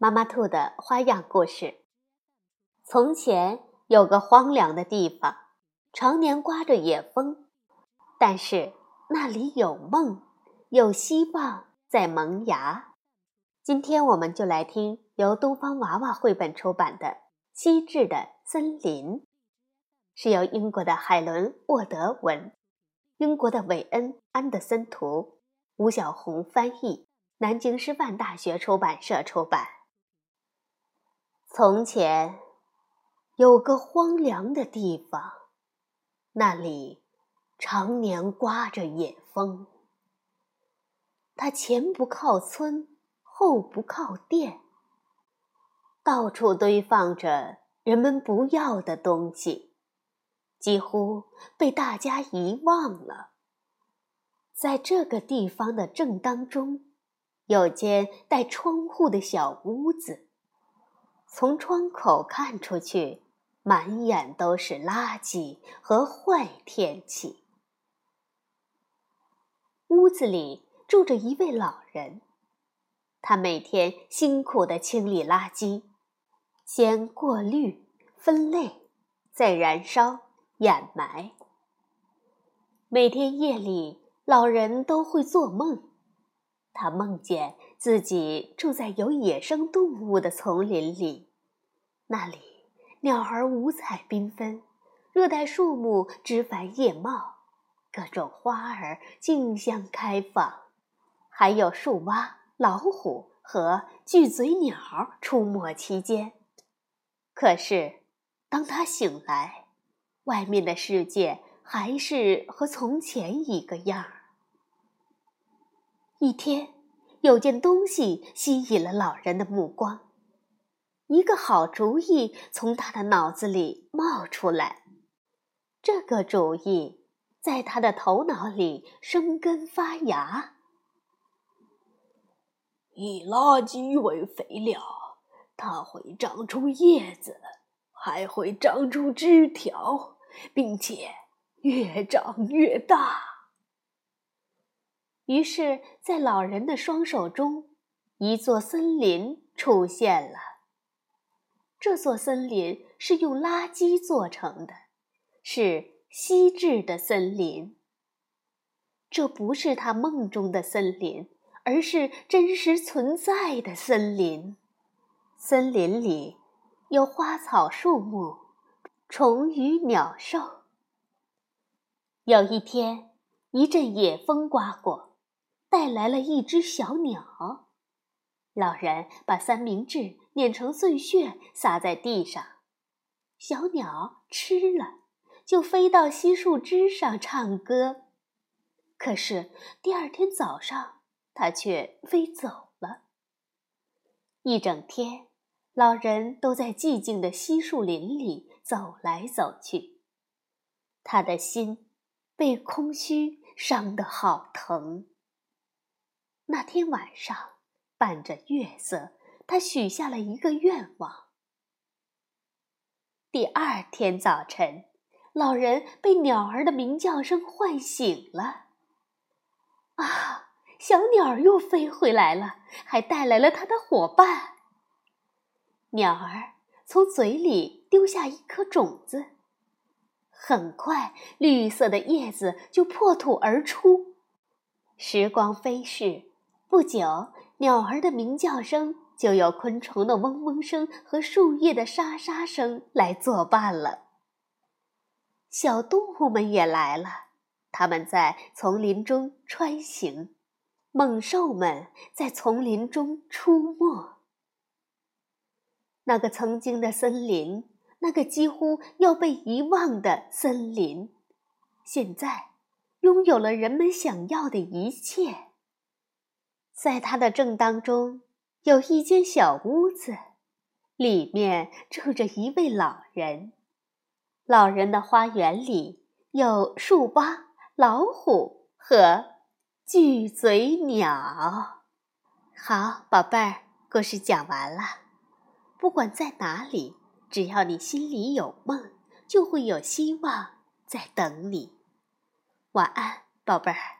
妈妈兔的花样故事。从前有个荒凉的地方，常年刮着野风，但是那里有梦，有希望在萌芽。今天我们就来听由东方娃娃绘本出版的《机智的森林》，是由英国的海伦·沃德文、英国的韦恩·安德森图、吴小红翻译。南京师范大学出版社出版。从前，有个荒凉的地方，那里常年刮着野风。它前不靠村，后不靠店，到处堆放着人们不要的东西，几乎被大家遗忘了。在这个地方的正当中。有间带窗户的小屋子，从窗口看出去，满眼都是垃圾和坏天气。屋子里住着一位老人，他每天辛苦地清理垃圾，先过滤、分类，再燃烧、掩埋。每天夜里，老人都会做梦。他梦见自己住在有野生动物的丛林里，那里鸟儿五彩缤纷，热带树木枝繁叶茂，各种花儿竞相开放，还有树蛙、老虎和巨嘴鸟出没其间。可是，当他醒来，外面的世界还是和从前一个样儿。一天，有件东西吸引了老人的目光，一个好主意从他的脑子里冒出来。这个主意在他的头脑里生根发芽。以垃圾为肥料，它会长出叶子，还会长出枝条，并且越长越大。于是，在老人的双手中，一座森林出现了。这座森林是用垃圾做成的，是锡制的森林。这不是他梦中的森林，而是真实存在的森林。森林里有花草树木、虫鱼鸟兽。有一天，一阵野风刮过。带来了一只小鸟，老人把三明治碾成碎屑撒在地上，小鸟吃了，就飞到稀树枝上唱歌。可是第二天早上，它却飞走了。一整天，老人都在寂静的稀树林里走来走去，他的心被空虚伤得好疼。那天晚上，伴着月色，他许下了一个愿望。第二天早晨，老人被鸟儿的鸣叫声唤醒了。啊，小鸟又飞回来了，还带来了它的伙伴。鸟儿从嘴里丢下一颗种子，很快，绿色的叶子就破土而出。时光飞逝。不久，鸟儿的鸣叫声就有昆虫的嗡嗡声和树叶的沙沙声来作伴了。小动物们也来了，它们在丛林中穿行，猛兽们在丛林中出没。那个曾经的森林，那个几乎要被遗忘的森林，现在拥有了人们想要的一切。在它的正当中，有一间小屋子，里面住着一位老人。老人的花园里有树蛙、老虎和巨嘴鸟。好，宝贝儿，故事讲完了。不管在哪里，只要你心里有梦，就会有希望在等你。晚安，宝贝儿。